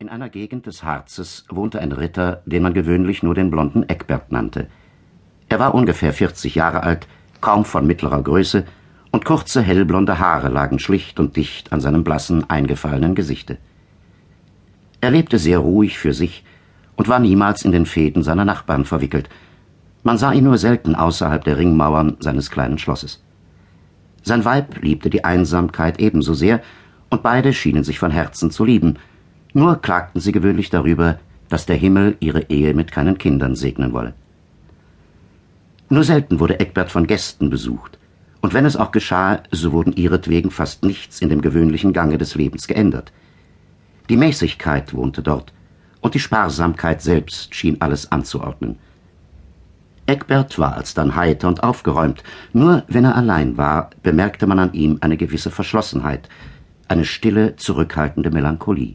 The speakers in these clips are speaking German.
In einer Gegend des Harzes wohnte ein Ritter, den man gewöhnlich nur den blonden Eckbert nannte. Er war ungefähr 40 Jahre alt, kaum von mittlerer Größe, und kurze hellblonde Haare lagen schlicht und dicht an seinem blassen, eingefallenen Gesichte. Er lebte sehr ruhig für sich und war niemals in den Fäden seiner Nachbarn verwickelt. Man sah ihn nur selten außerhalb der Ringmauern seines kleinen Schlosses. Sein Weib liebte die Einsamkeit ebenso sehr, und beide schienen sich von Herzen zu lieben, nur klagten sie gewöhnlich darüber, dass der Himmel ihre Ehe mit keinen Kindern segnen wolle. Nur selten wurde Eckbert von Gästen besucht, und wenn es auch geschah, so wurden ihretwegen fast nichts in dem gewöhnlichen Gange des Lebens geändert. Die Mäßigkeit wohnte dort, und die Sparsamkeit selbst schien alles anzuordnen. Eckbert war alsdann heiter und aufgeräumt, nur wenn er allein war, bemerkte man an ihm eine gewisse Verschlossenheit, eine stille, zurückhaltende Melancholie.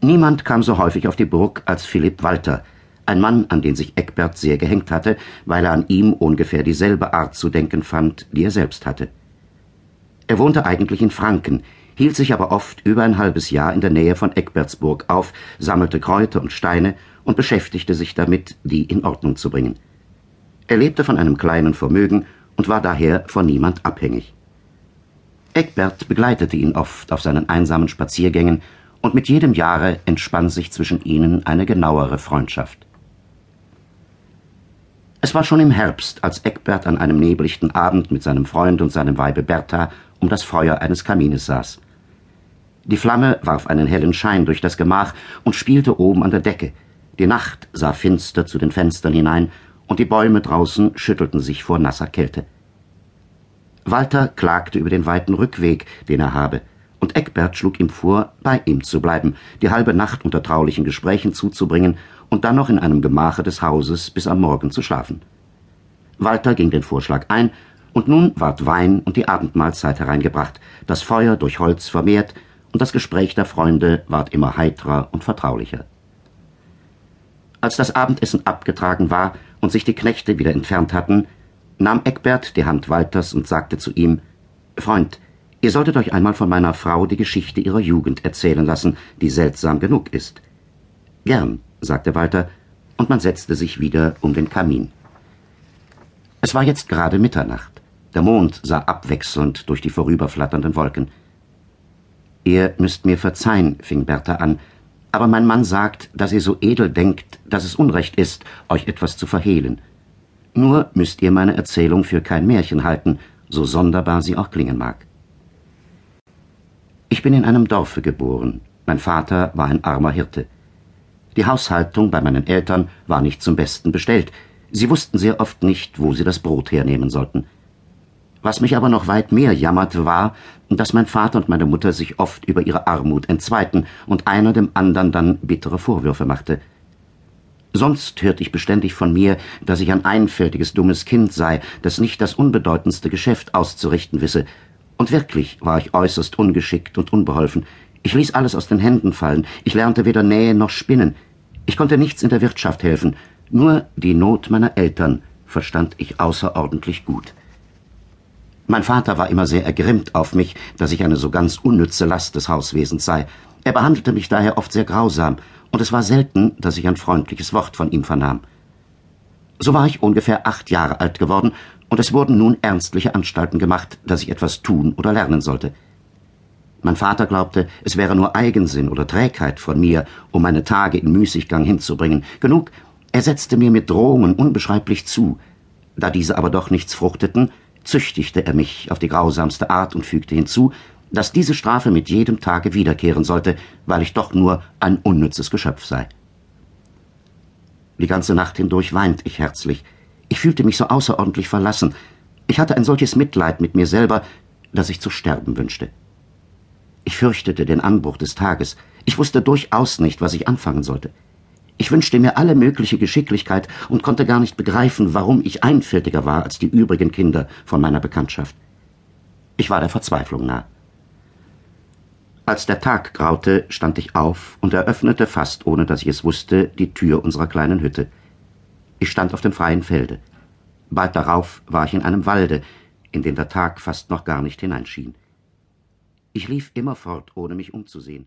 Niemand kam so häufig auf die Burg als Philipp Walter, ein Mann, an den sich Eckbert sehr gehängt hatte, weil er an ihm ungefähr dieselbe Art zu denken fand, die er selbst hatte. Er wohnte eigentlich in Franken, hielt sich aber oft über ein halbes Jahr in der Nähe von Eckbertsburg auf, sammelte Kräuter und Steine und beschäftigte sich damit, die in Ordnung zu bringen. Er lebte von einem kleinen Vermögen und war daher von niemand abhängig. Eckbert begleitete ihn oft auf seinen einsamen Spaziergängen und mit jedem Jahre entspann sich zwischen ihnen eine genauere Freundschaft. Es war schon im Herbst, als Eckbert an einem neblichten Abend mit seinem Freund und seinem Weibe Bertha um das Feuer eines Kamines saß. Die Flamme warf einen hellen Schein durch das Gemach und spielte oben an der Decke. Die Nacht sah finster zu den Fenstern hinein, und die Bäume draußen schüttelten sich vor nasser Kälte. Walter klagte über den weiten Rückweg, den er habe, und Eckbert schlug ihm vor, bei ihm zu bleiben, die halbe Nacht unter traulichen Gesprächen zuzubringen und dann noch in einem Gemache des Hauses bis am Morgen zu schlafen. Walter ging den Vorschlag ein, und nun ward Wein und die Abendmahlzeit hereingebracht, das Feuer durch Holz vermehrt, und das Gespräch der Freunde ward immer heitrer und vertraulicher. Als das Abendessen abgetragen war und sich die Knechte wieder entfernt hatten, nahm Eckbert die Hand Walters und sagte zu ihm Freund, Ihr solltet euch einmal von meiner Frau die Geschichte ihrer Jugend erzählen lassen, die seltsam genug ist. Gern, sagte Walter, und man setzte sich wieder um den Kamin. Es war jetzt gerade Mitternacht. Der Mond sah abwechselnd durch die vorüberflatternden Wolken. Ihr müsst mir verzeihen, fing Bertha an, aber mein Mann sagt, dass ihr so edel denkt, dass es Unrecht ist, euch etwas zu verhehlen. Nur müsst ihr meine Erzählung für kein Märchen halten, so sonderbar sie auch klingen mag. Ich bin in einem Dorfe geboren. Mein Vater war ein armer Hirte. Die Haushaltung bei meinen Eltern war nicht zum Besten bestellt. Sie wussten sehr oft nicht, wo sie das Brot hernehmen sollten. Was mich aber noch weit mehr jammerte, war, dass mein Vater und meine Mutter sich oft über ihre Armut entzweiten und einer dem anderen dann bittere Vorwürfe machte. Sonst hörte ich beständig von mir, dass ich ein einfältiges, dummes Kind sei, das nicht das unbedeutendste Geschäft auszurichten wisse, und wirklich war ich äußerst ungeschickt und unbeholfen. Ich ließ alles aus den Händen fallen. Ich lernte weder Nähen noch Spinnen. Ich konnte nichts in der Wirtschaft helfen. Nur die Not meiner Eltern verstand ich außerordentlich gut. Mein Vater war immer sehr ergrimmt auf mich, dass ich eine so ganz unnütze Last des Hauswesens sei. Er behandelte mich daher oft sehr grausam, und es war selten, dass ich ein freundliches Wort von ihm vernahm. So war ich ungefähr acht Jahre alt geworden und es wurden nun ernstliche Anstalten gemacht, dass ich etwas tun oder lernen sollte. Mein Vater glaubte, es wäre nur Eigensinn oder Trägheit von mir, um meine Tage in Müßiggang hinzubringen. Genug, er setzte mir mit Drohungen unbeschreiblich zu. Da diese aber doch nichts fruchteten, züchtigte er mich auf die grausamste Art und fügte hinzu, dass diese Strafe mit jedem Tage wiederkehren sollte, weil ich doch nur ein unnützes Geschöpf sei. Die ganze Nacht hindurch weint ich herzlich, ich fühlte mich so außerordentlich verlassen. Ich hatte ein solches Mitleid mit mir selber, dass ich zu sterben wünschte. Ich fürchtete den Anbruch des Tages. Ich wusste durchaus nicht, was ich anfangen sollte. Ich wünschte mir alle mögliche Geschicklichkeit und konnte gar nicht begreifen, warum ich einfältiger war als die übrigen Kinder von meiner Bekanntschaft. Ich war der Verzweiflung nah. Als der Tag graute, stand ich auf und eröffnete fast, ohne dass ich es wusste, die Tür unserer kleinen Hütte. Ich stand auf dem freien Felde. Bald darauf war ich in einem Walde, in den der Tag fast noch gar nicht hineinschien. Ich lief immerfort, ohne mich umzusehen.